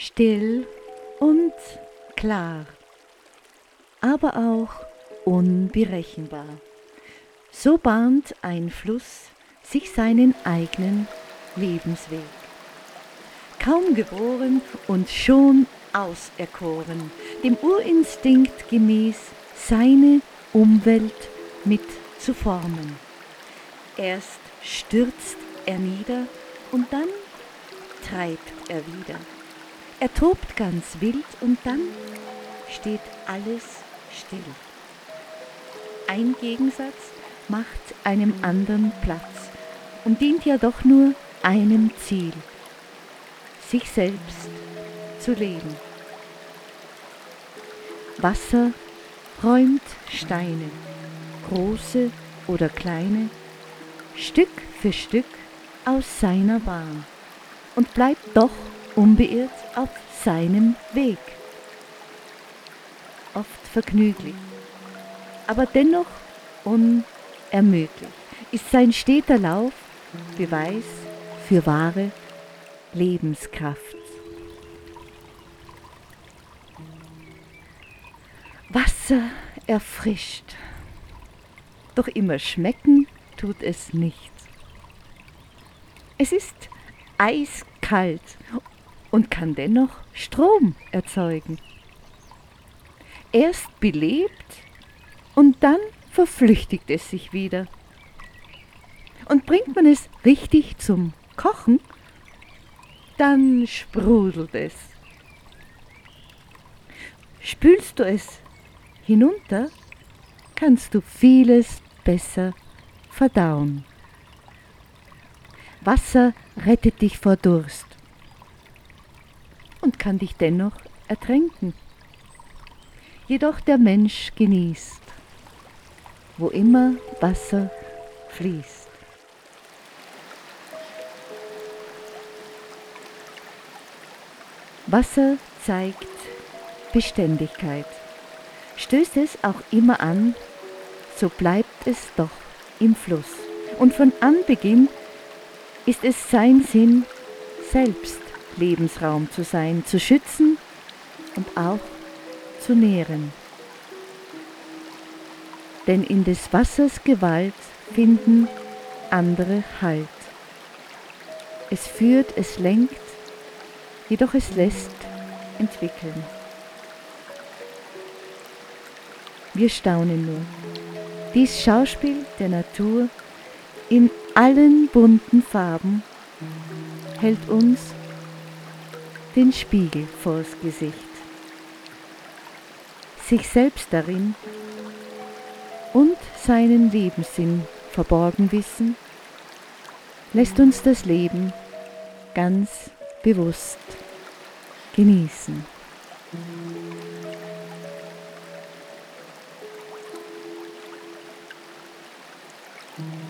Still und klar, aber auch unberechenbar. So bahnt ein Fluss sich seinen eigenen Lebensweg. Kaum geboren und schon auserkoren, dem Urinstinkt gemäß seine Umwelt mit zu formen. Erst stürzt er nieder und dann treibt er wieder. Er tobt ganz wild und dann steht alles still. Ein Gegensatz macht einem anderen Platz und dient ja doch nur einem Ziel, sich selbst zu leben. Wasser räumt Steine, große oder kleine, Stück für Stück aus seiner Bahn und bleibt doch unbeirrt auf seinem Weg. Oft vergnüglich, aber dennoch unermüdlich ist sein steter Lauf Beweis für wahre Lebenskraft. Wasser erfrischt, doch immer schmecken tut es nicht. Es ist eiskalt und kann dennoch Strom erzeugen. Erst belebt und dann verflüchtigt es sich wieder. Und bringt man es richtig zum Kochen, dann sprudelt es. Spülst du es hinunter, kannst du vieles besser verdauen. Wasser rettet dich vor Durst und kann dich dennoch ertränken. Jedoch der Mensch genießt, wo immer Wasser fließt. Wasser zeigt Beständigkeit. Stößt es auch immer an, so bleibt es doch im Fluss. Und von Anbeginn ist es sein Sinn, selbst Lebensraum zu sein, zu schützen und auch zu nähren. Denn in des Wassers Gewalt finden andere Halt. Es führt, es lenkt, jedoch es lässt entwickeln. Wir staunen nur. Dies Schauspiel der Natur in allen bunten Farben hält uns den Spiegel vors Gesicht, sich selbst darin und seinen Lebenssinn verborgen wissen, lässt uns das Leben ganz bewusst genießen. Mm-hmm.